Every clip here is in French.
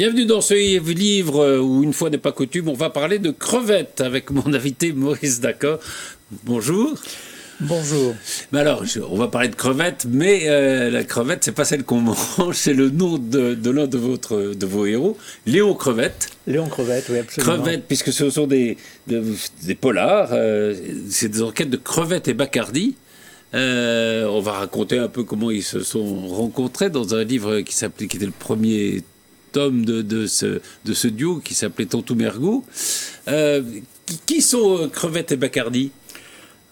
Bienvenue dans ce livre où, une fois n'est pas coutume, on va parler de crevettes avec mon invité Maurice D'accord. Bonjour. Bonjour. Mais alors, on va parler de crevettes, mais euh, la crevette, c'est pas celle qu'on mange, c'est le nom de, l'un de, votre, de vos héros, Léon Crevette. Léon Crevette, oui, absolument. Crevette, puisque ce sont des, des, polars, euh, c'est des enquêtes de crevettes et Bacardi. Euh, on va raconter un peu comment ils se sont rencontrés dans un livre qui s'appelait, qui était le premier tome de, de, ce, de ce duo qui s'appelait Tontou Mergot. Euh, qui, sont euh, Crevette et Bacardi?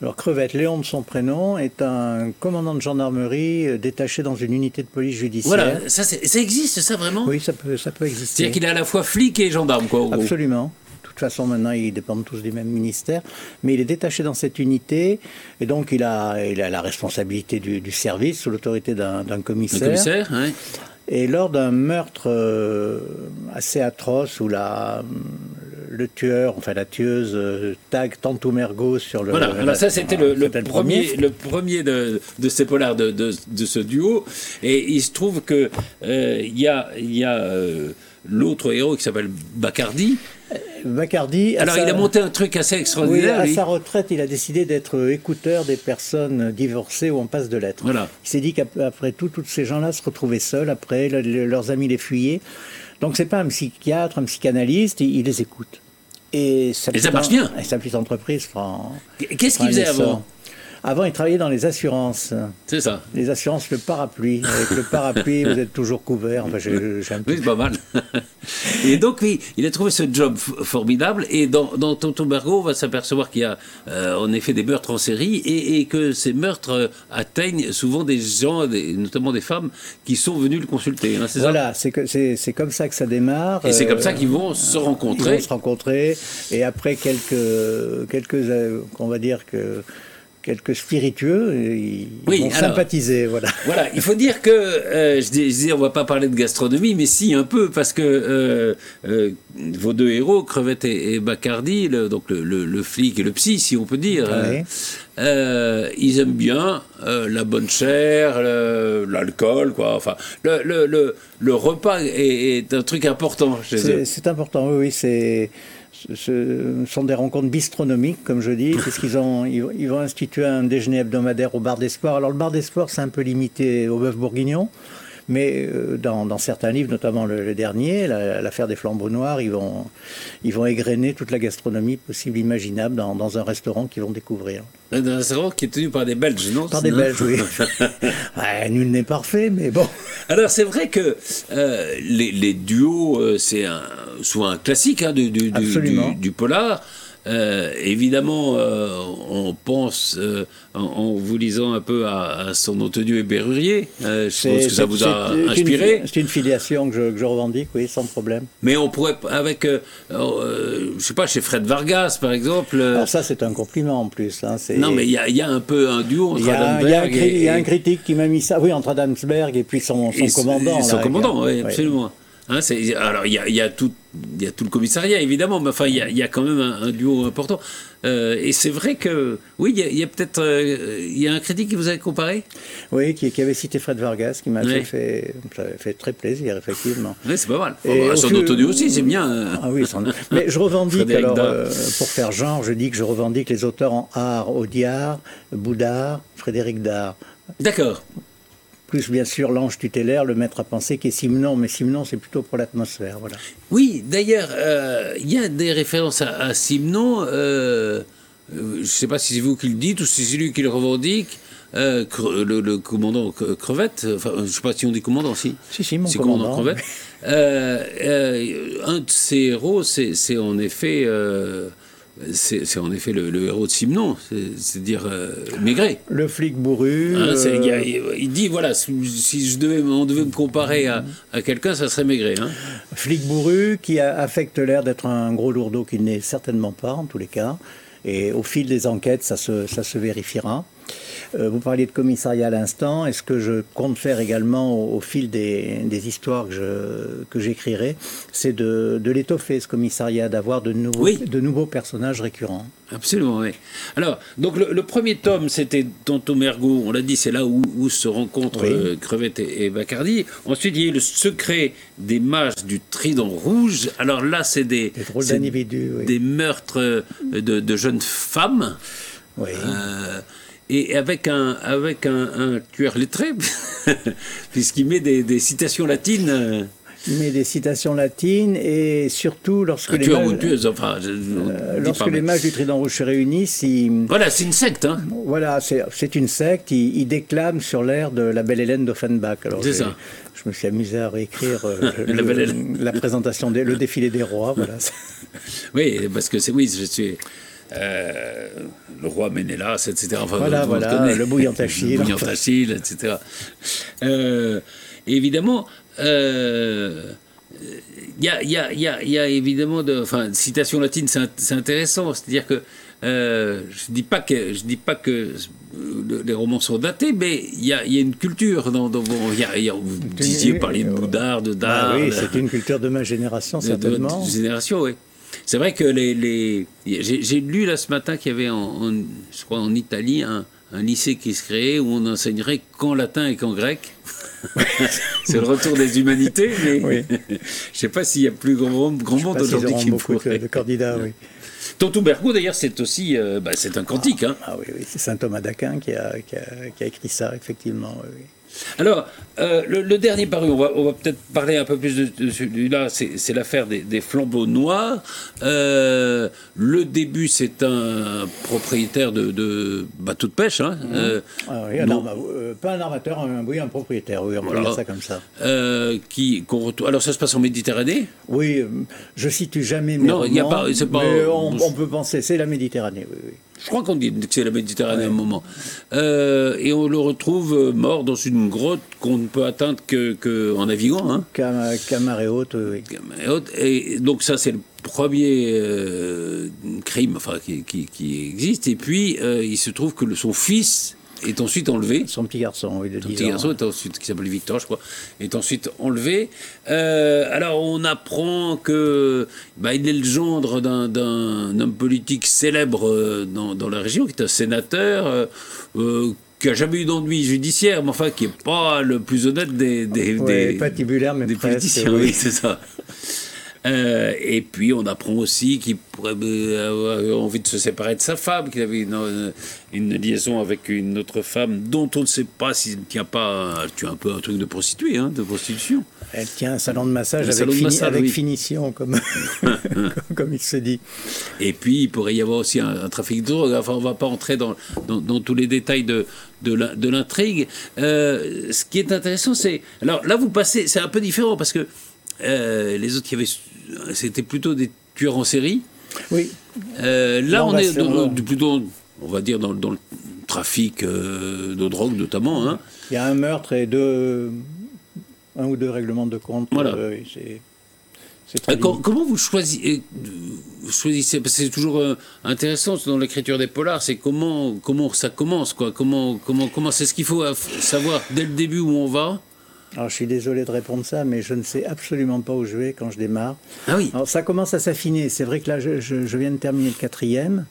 Alors Crevette, Léon de son prénom, est un commandant de gendarmerie euh, détaché dans une unité de police judiciaire. Voilà, ça, ça existe ça vraiment? Oui, ça peut, ça peut exister. C'est-à-dire qu'il est à la fois flic et gendarme quoi Absolument. De toute façon, maintenant, ils dépendent tous du même ministère. Mais il est détaché dans cette unité et donc il a, il a la responsabilité du, du service sous l'autorité d'un commissaire. Un commissaire, oui. Et lors d'un meurtre euh, assez atroce où la, le tueur, enfin la tueuse, euh, tag Tantou Mergo sur le. Voilà, ça c'était le, premier, le premier de, de ces polars de, de, ce duo. Et il se trouve que euh, il y a, y a l'autre héros qui s'appelle Bacardi, Bacardi. Alors, il a monté un truc assez extraordinaire. Oui, à sa retraite, il a décidé d'être écouteur des personnes divorcées ou en passe de lettres. Voilà. Il s'est dit qu'après tout, tous ces gens-là se retrouvaient seuls. Après, leurs amis les fuyaient. Donc, c'est pas un psychiatre, un psychanalyste, il, les écoute. Et ça, marche bien. Et sa petite entreprise Qu'est-ce qu'il faisait avant? Avant, il travaillait dans les assurances. C'est ça. Les assurances, le parapluie. Avec le parapluie, vous êtes toujours couvert. Enfin, j'ai, un Oui, c'est pas mal. et donc, oui, il a trouvé ce job formidable. Et dans, dans Tonton Bergo, on va s'apercevoir qu'il y a euh, en effet des meurtres en série et, que ces meurtres euh, atteignent souvent des gens, notamment des femmes, qui sont venus le consulter. Hein, voilà, c'est, c'est, comme ça que ça démarre. Et c'est comme ça qu'ils vont se rencontrer. Ils vont se rencontrer. Et après quelques, quelques euh, on va dire que quelques spiritueux, ils vont sympathiser. Voilà. voilà, il faut dire que, euh, je, dis, on va pas parler de gastronomie, mais si un peu, parce que euh, euh, vos deux héros, Crevette et, Bacardi, le, donc le, flic et le psy, si on peut dire, ils aiment bien la bonne chair, l'alcool, quoi. Enfin, le, le, repas est, est, un truc important chez eux. C'est important, oui, oui c'est ce sont des rencontres bistronomiques, comme je dis, puisqu'ils ont, ils, vont instituer un déjeuner hebdomadaire au bar des sports. Alors le bar des sports, c'est un peu limité au bœuf bourguignon. Mais euh, dans, certains livres, notamment le, dernier, l'affaire des flambeaux noirs, ils vont, ils vont égrener toute la gastronomie possible, imaginable dans, un restaurant qu'ils vont découvrir. Un restaurant qui est tenu par des Belges, non Par des Belges, oui. nul n'est parfait, mais bon. Alors c'est vrai que euh, les, duos, euh, c'est souvent un classique hein, du, du, polar. Euh, évidemment, euh, on pense, euh, en, vous lisant un peu à, son nom et Berrurier, je pense que ça vous a inspiré. C'est une filiation que je, revendique, oui, sans problème. Mais on pourrait, avec, je sais pas, chez Fred Vargas, par exemple. Alors ça, c'est un compliment en plus. Hein, non, mais il y, a un peu un duo entre Adamsberg et... Il y a un critique qui m'a mis ça, oui, entre Adamsberg et puis son, commandant. son commandant, oui, absolument. Hein, alors, il y a, tout, y a tout le commissariat, évidemment, mais enfin, il y a, quand même un, duo important. Euh, et c'est vrai que, oui, il y a, peut-être. Euh, il y a un critique qui vous a comparé? Oui, qui, avait cité Fred Vargas, qui m'a fait, fait très plaisir, effectivement. Oui, c'est pas mal. Et son auto aussi, c'est bien. Hein. Ah oui, mais je revendique, alors, euh, pour faire genre, je dis que je revendique les auteurs en art, Audiard, Boudard, Frédéric Dard. D'accord plus bien sûr l'ange tutélaire, le maître à penser qui est Simon, mais Simon c'est plutôt pour l'atmosphère. Voilà. Oui, d'ailleurs, euh, il y a des références à, Simon, euh, euh, je ne sais pas si c'est vous qui le dites ou si c'est lui qui le revendique. le, commandant Crevette, enfin, je ne sais pas si on dit commandant, si. Si, si, mon commandant. commandant Crevette. un de ses héros, c'est en effet c'est en effet le, héros de Simon, c'est-à-dire euh, Maigret. Le flic bourru. Hein, euh, il, dit voilà, si je devais, on devait me comparer à, quelqu'un, ça serait Maigret. Hein. Flic bourru qui affecte l'air d'être un gros lourdeau qu'il n'est certainement pas, en tous les cas. Et au fil des enquêtes, ça se, ça se vérifiera. Euh, vous parliez de commissariat à l'instant. est ce que je compte faire également au, fil des, histoires que, j'écrirai, c'est de, l'étoffer, ce commissariat, d'avoir de nouveaux, de nouveaux personnages récurrents? Absolument, oui. Alors, donc le, premier tome, c'était Tonto Mergo, on l'a dit, c'est là où, se rencontrent euh, Crevette et, Bacardi. Ensuite, il y a le secret des mages du Trident Rouge. Alors là, c'est des, des, meurtres de, jeunes femmes. Oui. Euh, et avec un, avec un, un tueur lettré, puisqu'il met des, citations latines. Euh. Il met des citations latines et surtout lorsque les mages, enfin, euh, lorsque les mages du Trident Rouge se réunissent, voilà, c'est une secte. Hein. Voilà, c'est une secte. Ils, déclament sur l'air de la belle Hélène d'Offenbach. C'est ça. Je me suis amusé à réécrire euh, la, présentation, des, le défilé des rois. Voilà. oui, parce que c'est oui, je suis. Euh, le roi Ménélas, etc. Enfin, voilà, voilà, le bouillant Achille. le bouillant Achille, etc. Euh, évidemment, euh, il y, a, y, a, y, a, évidemment de, enfin, citation latine, c'est intéressant. C'est-à-dire que euh, je dis pas que je dis pas que les romans sont datés, mais il y a, y a, une culture dans, dans y a, y a, vous disiez parler de Boudard, de Dard. Bah oui, c'est une culture de ma génération certainement. De, de génération, oui. C'est vrai que les, les... j'ai lu là ce matin qu'il y avait en, je crois en Italie un, un lycée qui se créait où on enseignerait qu'en latin et qu'en grec. c'est le retour des humanités, mais je ne sais pas s'il y a plus grand, grand monde aujourd'hui qui beaucoup de candidats, oui. Tonto d'ailleurs, c'est aussi euh, bah, c'est un cantique. Hein. Ah, oui, oui c'est saint Thomas d'Aquin qui a, qui, a, qui a, écrit ça, effectivement. Oui. Alors, euh, le, dernier paru, on va, peut-être parler un peu plus de, celui-là, c'est l'affaire des, flambeaux noirs. Euh, le début, c'est un propriétaire de, bateau de pêche. Hein, mhm. euh, ah oui, pas un armateur, un, oui, un propriétaire, oui, on va dire ça comme ça. qui, Alors, ça se passe en Méditerranée? Oui, je situe jamais mes non, romans, y a pas, pas, mais on, on, peut penser, c'est la Méditerranée, oui, oui. Je crois qu'on dit que c'est la Méditerranée à un moment. Euh, et on le retrouve euh, mort dans une grotte qu'on ne peut atteindre qu'en que naviguant. Hein. Camaré haute, oui. haute. Et donc ça, c'est le premier euh, crime enfin, qui, qui, existe. Et puis, il se trouve que son fils est ensuite enlevé. Son petit garçon, oui, de Son petit garçon est ensuite, qui s'appelle Victor, je crois, est ensuite enlevé. Euh, alors on apprend que bah, il est le gendre d'un homme politique célèbre euh, dans, dans, la région, qui est un sénateur. Euh, qui n'a jamais eu d'ennui judiciaire, mais enfin qui n'est pas le plus honnête des, des, des, patibulaire, mais des politiciens. oui c'est ça. Euh, et puis on apprend aussi qu'il pourrait euh, avoir envie de se séparer de sa femme, qu'il avait une, une, liaison avec une autre femme dont on ne sait pas s'il ne tient pas. Tu as un peu un truc de prostituée, hein, de prostitution. Elle tient un salon de massage avec, finition, comme, comme il se dit. Et puis il pourrait y avoir aussi un, trafic de drogue. Enfin, on ne va pas entrer dans, dans, tous les détails de, de l'intrigue. Euh, ce qui est intéressant, c'est. Alors là, vous passez. C'est un peu différent parce que euh, les autres qui avaient, c'était plutôt des tueurs en série. Oui. Euh, là, on est plutôt, on va dire, dans, le trafic euh, de drogue notamment. Hein. Il y a un meurtre et deux, un ou deux règlements de compte. Voilà. comment vous choisissez, choisissez parce que c'est toujours intéressant dans l'écriture des polars, c'est comment, comment ça commence, quoi. Comment, comment, comment c'est ce qu'il faut savoir dès le début où on va alors, je suis désolé de répondre ça, mais je ne sais absolument pas où je vais quand je démarre. Ah oui. Alors, ça commence à s'affiner. C'est vrai que là, je, viens de terminer le quatrième.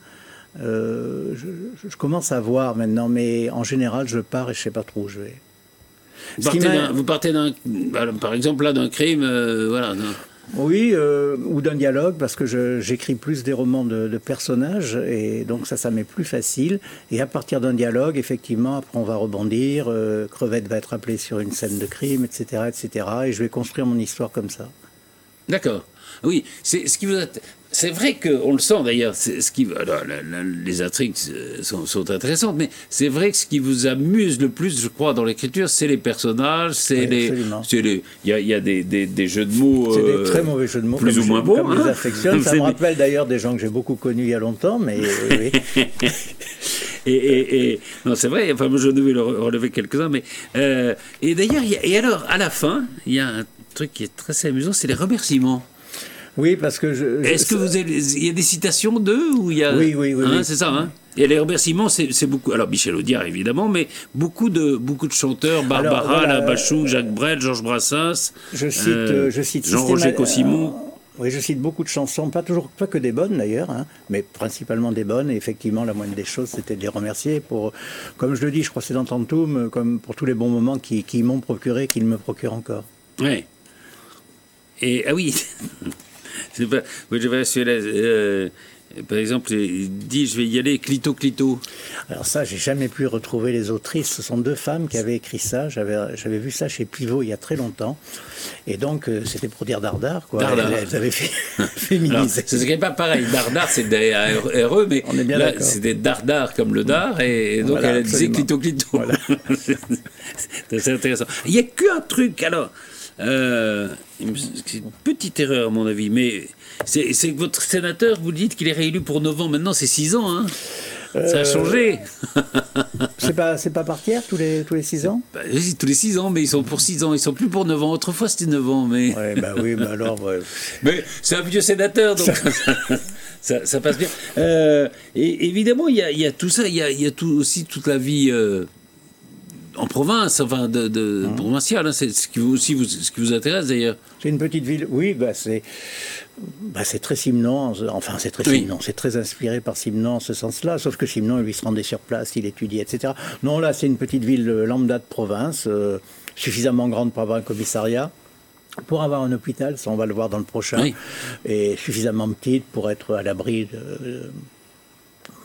Euh, je, commence à voir maintenant, mais en général, je pars et je ne sais pas trop où je vais. Vous partez, d'un, bah, par exemple, là, d'un crime, euh, voilà. Oui, euh, ou d'un dialogue, parce que j'écris plus des romans de, personnages, et donc ça, ça m'est plus facile. Et à partir d'un dialogue, effectivement, après on va rebondir, euh, Crevette va être appelé sur une scène de crime, etc., etc., et je vais construire mon histoire comme ça. D'accord. Oui, c'est ce qui vous a c'est vrai qu'on le sent d'ailleurs, ce qui, les intrigues sont, intéressantes, mais c'est vrai que ce qui vous amuse le plus, je crois, dans l'écriture, c'est les personnages, c'est les, il y a, y a des, des, jeux de mots, c'est des euh, très mauvais jeux de mots, plus ou moins bons, hein. Ça me rappelle d'ailleurs des gens que j'ai beaucoup connus il y a longtemps, mais oui. et, et, non, c'est vrai. Enfin, je devais le relever quelques-uns, mais euh, et d'ailleurs, et alors à la fin, il y a un truc qui est très amusant, c'est les remerciements. Oui, parce que je. Est-ce que vous avez, il y a des citations d'eux ou il y a Oui, oui, oui. Hein, c'est ça, hein Et les remerciements, c'est beaucoup. Alors Michel Audiard évidemment, mais beaucoup de beaucoup de chanteurs, Barbara, La Bachou, Jacques Brel, Georges Brassens. Je cite, euh, je cite Jean-Roger Cossimon. Oui, je cite beaucoup de chansons, pas toujours, pas que des bonnes d'ailleurs, hein, mais principalement des bonnes. Et effectivement, la moindre des choses, c'était de les remercier pour, comme je le dis, je crois que c'est dans Tantoum, comme pour tous les bons moments qui, qui m'ont procuré, qu'ils me procurent encore. Oui. Et ah oui, c'est pas, oui, je vais euh, par exemple, il dit je vais y aller clito clito. Alors ça, j'ai jamais pu retrouver les autrices. Ce sont deux femmes qui avaient écrit ça. J'avais j'avais vu ça chez Pivot il y a très longtemps. Et donc euh, c'était pour dire dardard quoi. Dardar. Elles, avaient fait féminisé. C'est pas pareil. Dardar c'est des RE, mais On est bien là c'est des dardars comme le dard et, donc elle disait clito clito. Voilà. c'est intéressant. Il y a qu'un truc alors. Euh, c'est une petite erreur à mon avis, mais c'est que votre sénateur, vous dites qu'il est réélu pour 9 ans. Maintenant, c'est 6 ans. Hein ça a euh, changé. c'est pas, c'est pas par tiers tous les, tous les 6 ans? Bah, Tous les 6 ans, mais ils sont pour 6 ans. Ils sont plus pour 9 ans. Autrefois, c'était 9 ans. Mais... Ouais, bah oui, mais alors. Mais c'est un vieux sénateur, donc ça, ça, passe bien. Euh, et évidemment, il y a, y a, tout ça. Il y a, y a tout, aussi toute la vie. Euh, en province, enfin de, de mmh. hein, c'est ce qui vous aussi vous, ce qui vous intéresse d'ailleurs. C'est une petite ville, oui, bah c'est bah c'est très Simon, enfin c'est très Simon, c'est très inspiré par Simon en ce sens-là, sauf que Simon lui se rendait sur place, il étudiait, etc. Non, là c'est une petite ville euh, lambda de province, euh, suffisamment grande pour avoir un commissariat, pour avoir un hôpital, ça on va le voir dans le prochain, et suffisamment petite pour être à l'abri de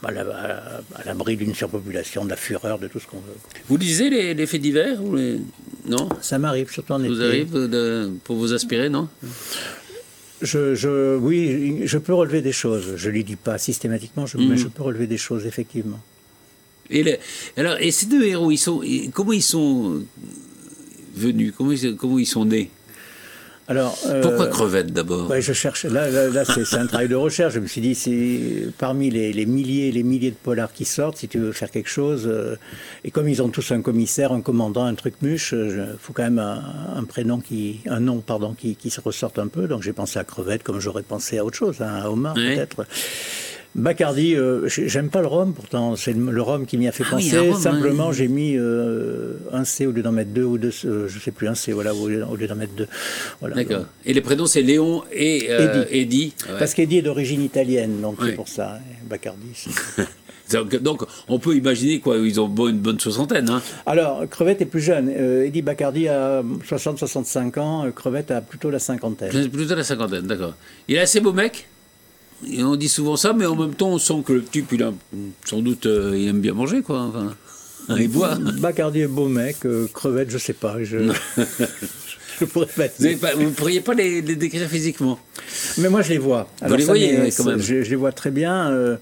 à l'abri d'une surpopulation, de la fureur, de tout ce qu'on veut. Vous lisez les, faits divers ou les... Non Ça m'arrive, surtout en été. Vous arrive de, pour vous aspirer, non je, je, oui, je peux relever des choses. Je ne les dis pas systématiquement, je, mais mhm. je peux relever des choses, effectivement. Et, alors, et ces deux héros, ils sont, comment ils sont venus comment comment ils sont nés alors, euh, Pourquoi crevette d'abord ouais, Je cherche. Là, là, c'est un travail de recherche. Je me suis dit, c'est parmi les, les, milliers, les milliers de polars qui sortent, si tu veux faire quelque chose, euh, et comme ils ont tous un commissaire, un commandant, un truc muche, il euh, faut quand même un, prénom qui, un nom, pardon, qui, qui se ressorte un peu. Donc j'ai pensé à crevette, comme j'aurais pensé à autre chose, hein, à homard peut-être. Bacardi, euh, j'aime pas le rhum, pourtant c'est le, rhum qui m'y a fait ah penser. Simplement, j'ai mis euh, un C au lieu d'en mettre deux ou deux, euh, je sais plus, un C, voilà, au lieu, d'en mettre deux. Voilà, D'accord. Et les prénoms, c'est Léon et Eddie. Parce qu'Eddie est d'origine italienne, donc c'est pour ça, hein, Bacardi. Donc, on peut imaginer quoi, ils ont une bonne soixantaine. Hein. Alors, Crevette est plus jeune. Eddie Bacardi a 60-65 ans. Crevette a plutôt la cinquantaine. Plutôt la cinquantaine, d'accord. Il est assez beau mec? On dit souvent ça, mais en même temps, on sent que le type, il a, sans doute, euh, il aime bien manger, quoi. Enfin, il boit. Bacardi est beau mec, euh, crevette, je sais pas. Je... je pourrais pas. Vous ne pourriez pas les, décrire physiquement? Mais moi, je les vois. vous les voyez, quand même. Je, les vois très bien. Euh,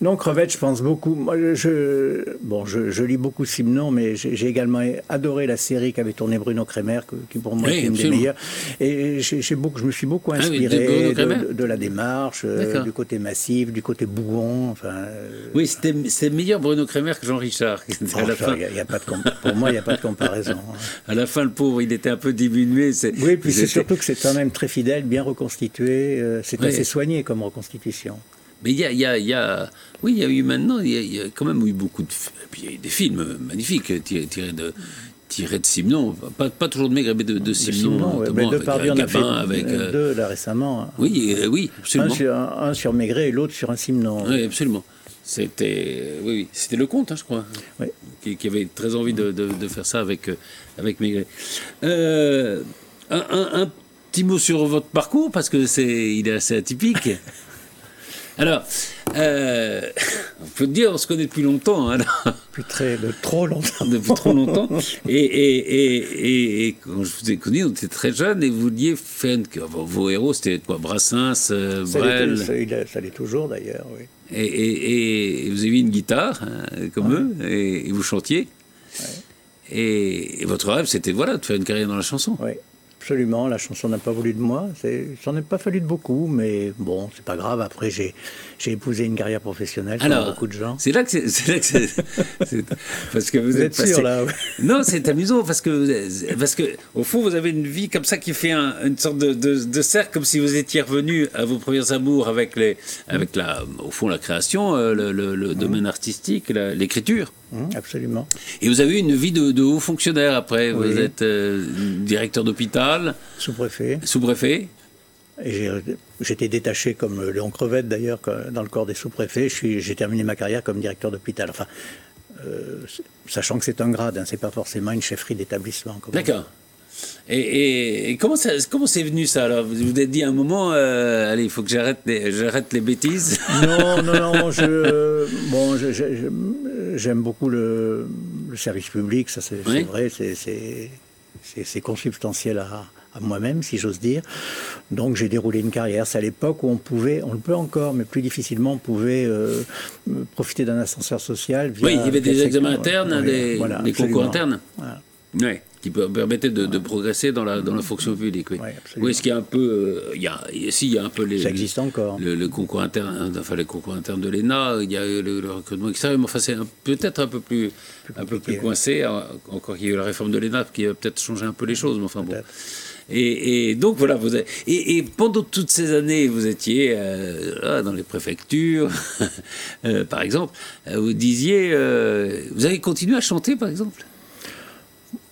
non, crevette, je pense beaucoup. Moi, je, bon, je, lis beaucoup Simon, mais j'ai également adoré la série qu'avait tournée Bruno Kremer, qui pour moi est une des meilleures. Et beaucoup, je me suis beaucoup ah inspiré de, la démarche, euh, du côté massif, du côté bougon. Enfin, euh, oui, c'était meilleur Bruno Kremer que Jean Richard. Y a pas de pour moi, il n'y a pas de comparaison. Hein. À la fin, le pauvre, il était un peu diminué. Oui, puis c'est surtout que c'est quand même très fidèle, bien reconstitué. Euh, c'est assez soigné comme reconstitution. Mais il y a, y, a, y a, oui, il y a eu maintenant, il y, a quand même eu beaucoup de, puis il y a eu des films magnifiques tirés, de tirés de Simon, pas, pas toujours de Maigret, mais de, de Simon, de mais avec, avec, a fait avec, euh, deux là récemment. Oui, euh, oui, absolument. Un sur, un, sur Maigret et l'autre sur un Simon. Oui, absolument. C'était, oui, oui, c'était le comte, hein, je crois, oui. qui, qui, avait très envie de, de, de faire ça avec, euh, avec Maigret. Euh, un, un, un, petit mot sur votre parcours, parce que c'est, il est assez atypique. Alors, euh, on peut dire, on se connaît depuis longtemps. Hein, depuis très, de trop longtemps. depuis trop longtemps. Et, et, et, et, quand je vous ai connu, on était très jeunes et vous vouliez faire une... Vos héros, c'était quoi Brassens, euh, Brel Ça l'est toujours d'ailleurs, oui. Et, vous aviez une guitare, hein, comme eux, et, vous chantiez. Et, votre rêve, c'était voilà, de faire une carrière dans la chanson. Oui. Absolument. La chanson n'a pas voulu de moi. Ça n'en est pas fallu de beaucoup, mais bon, c'est pas grave. Après, j'ai épousé une carrière professionnelle, comme Alors, beaucoup de gens. C'est là que c'est. parce que vous, êtes sûr, là Non, c'est amusant, parce que, parce que, au fond, vous avez une vie comme ça qui fait une sorte de, de, cercle, comme si vous étiez revenu à vos premiers amours avec, les, avec la, au fond, la création, euh, le, le, domaine artistique, l'écriture. Mmh, absolument. Et vous avez une vie de, haut fonctionnaire après. Vous êtes euh, directeur d'hôpital. Sous-préfet. Sous-préfet. J'étais détaché comme Léon Crevette d'ailleurs dans le corps des sous-préfets. J'ai terminé ma carrière comme directeur d'hôpital. Enfin, euh, sachant que c'est un grade, hein, c'est pas forcément une chefferie d'établissement. D'accord. Et, comment ça, comment c'est venu ça alors? Vous vous êtes dit à un moment, euh, allez, il faut que j'arrête les, j'arrête les bêtises. Non, non, non. Je, bon, j'aime beaucoup le, service public, ça c'est vrai, c'est consubstantiel à, à moi-même, si j'ose dire. Donc j'ai déroulé une carrière. C'est à l'époque où on pouvait, on le peut encore, mais plus difficilement, on pouvait euh, profiter d'un ascenseur social. oui, il y avait des examens internes, des, concours internes. Oui qui permettait de, de, progresser dans la, dans la fonction publique. Oui, oui est-ce qu'il y a un peu. Euh, il y a, si, il y a un peu les. Ça existe encore. Le, concours interne, enfin les concours internes de l'ENA, il y a le, le recrutement extérieur, mais enfin c'est peut-être un peu plus, un peu plus coincé, encore qu'il y a eu la réforme de l'ENA qui a peut-être changé un peu les choses, mais enfin bon. Et, donc voilà, vous avez, et, pendant toutes ces années, vous étiez euh, dans les préfectures, euh, par exemple, vous disiez, vous avez continué à chanter, par exemple?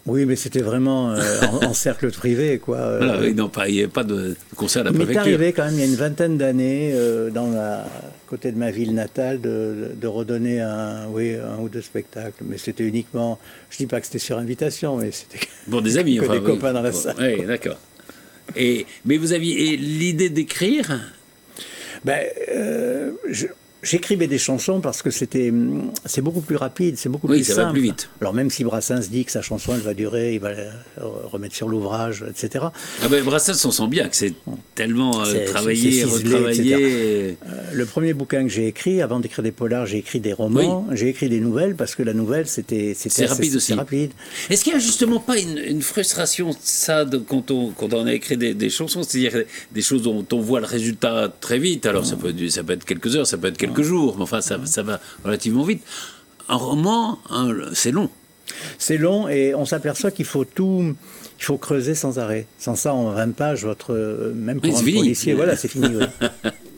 Oui, mais c'était vraiment euh, en, cercle privé, quoi. Voilà, oui, non, pas, il n'y avait pas de concert à la préfecture. Il m'est arrivé quand même, il y a une vingtaine d'années, euh, dans la côté de ma ville natale, de, de, redonner un, oui, un ou deux spectacles. Mais c'était uniquement, je dis pas que c'était sur invitation, mais c'était bon des amis, que enfin, des copains dans la salle. Oui, d'accord. Et mais vous aviez l'idée d'écrire? Ben, euh, je, J'écrivais des chansons parce que c'était, c'est beaucoup plus rapide, c'est beaucoup plus simple. Va plus vite. Alors même si Brassens dit que sa chanson elle va durer, il va remettre sur l'ouvrage, etc. Ah ben Brassens, on sent bien que c'est tellement euh, travaillé, retravaillé. Euh, le premier bouquin que j'ai écrit, avant d'écrire des polars, j'ai écrit des romans, j'ai écrit des nouvelles parce que la nouvelle c'était c'était rapide aussi. rapide. Est-ce qu'il n'y a justement pas une, frustration ça de, quand on quand on a écrit des, chansons, c'est-à-dire des choses dont on voit le résultat très vite. Alors ça peut ça peut être quelques heures, ça peut être quelques jours, mais enfin, ça, ça va relativement vite. Un roman, c'est long. C'est long et on s'aperçoit qu'il faut tout, il faut creuser sans arrêt. Sans ça, en 20 pages, votre, même pour un policier, voilà, c'est fini.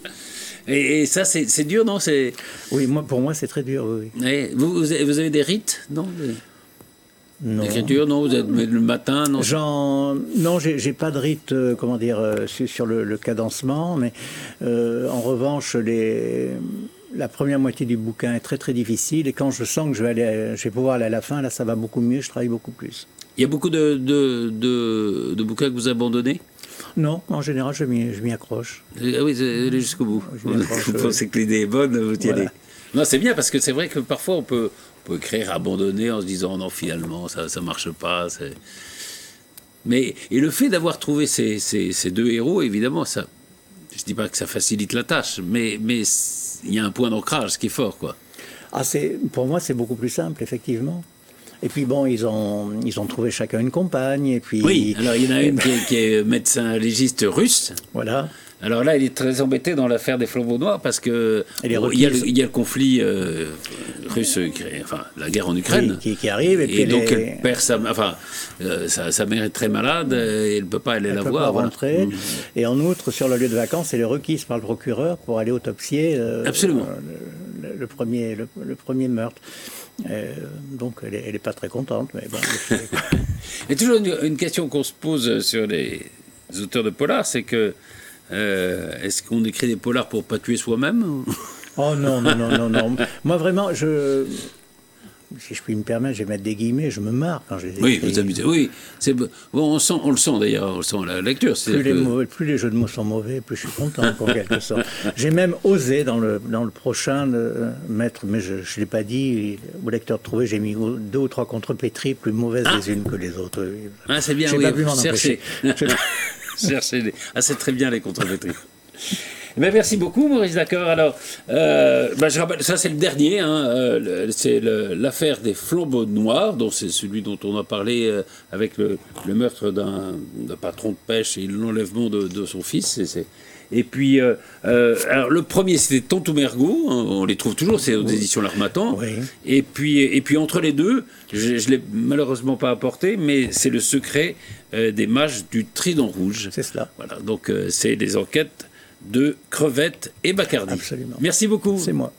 et, ça, c'est dur, non? Oui, moi, pour moi, c'est très dur. Oui. Vous, vous, avez des rites, non? Non. L'écriture, non? Vous êtes le matin, non? Non, j'ai pas de rite, euh, comment dire, euh, sur le, cadencement, mais euh, en revanche, les, la première moitié du bouquin est très très difficile, et quand je sens que je vais, aller, je vais pouvoir aller à la fin, là, ça va beaucoup mieux, je travaille beaucoup plus. Il y a beaucoup de, de, de, bouquins que vous abandonnez? Non, en général, je m'y accroche. Ah oui, allez jusqu'au bout. vous pensez que l'idée est bonne, vous y allez. Non, c'est bien parce que c'est vrai que parfois on peut, peut écrire abandonné en se disant non, finalement, ça ne marche pas. Mais, et le fait d'avoir trouvé ces, ces, deux héros, évidemment, ça, je ne dis pas que ça facilite la tâche, mais mais il y a un point d'ancrage qui est fort. Quoi. Ah, pour moi, c'est beaucoup plus simple, effectivement. Et puis bon, ils ont, ils ont trouvé chacun une compagne. Et puis... Oui, alors il y en a une qui est, qui est médecin légiste russe. Voilà. Alors là, il est très embêté dans l'affaire des flambeaux noirs parce que il y, a le, conflit euh, russe, enfin la guerre en Ukraine qui, arrive et, donc elle perd sa, enfin euh, sa, mère est très malade et elle ne peut pas aller la voir. Pas rentrer. Mm. Et en outre, sur le lieu de vacances, elle est requise par le procureur pour aller autopsier. Euh, Absolument. Le, premier, le, premier meurtre. donc elle n'est pas très contente, mais bon. Et toujours une question qu'on se pose sur les auteurs de polar, c'est que euh, est-ce qu'on écrit des polars pour pas tuer soi-même Oh non, non, non, non, non. Moi vraiment, je, si je puis me permettre, je vais mettre des guillemets, je me marre quand je les écris. Oui, vous amusez. Oui, c'est bon, on, sent, on le sent d'ailleurs, on le sent à la lecture. Plus, les plus, les jeux de mots sont mauvais, plus je suis content, en quelque sorte. J'ai même osé dans le, dans le prochain mettre, mais je ne l'ai pas dit, au lecteur de trouver, j'ai mis deux ou trois contrepétries plus mauvaises ah. les unes que les autres. Ah, c'est bien, oui, pas chercher. Ah, c'est très bien les contre Eh ben, merci beaucoup, Maurice D'accord. Alors, euh, ben, je rappelle, ça c'est le dernier, hein, euh, c'est l'affaire des flambeaux noirs, dont c'est celui dont on a parlé euh, avec le, meurtre d'un patron de pêche et l'enlèvement de, de, son fils. C'est et puis, euh, euh, alors le premier, c'était Tontou Mergo, hein, on les trouve toujours, c'est aux éditions L'Armatan. Et, puis, et puis, entre les deux, je ne l'ai malheureusement pas apporté, mais c'est le secret euh, des mages du Trident Rouge. C'est cela. Voilà, donc c'est des enquêtes de Crevette et Bacardi. Absolument. Merci beaucoup. C'est moi.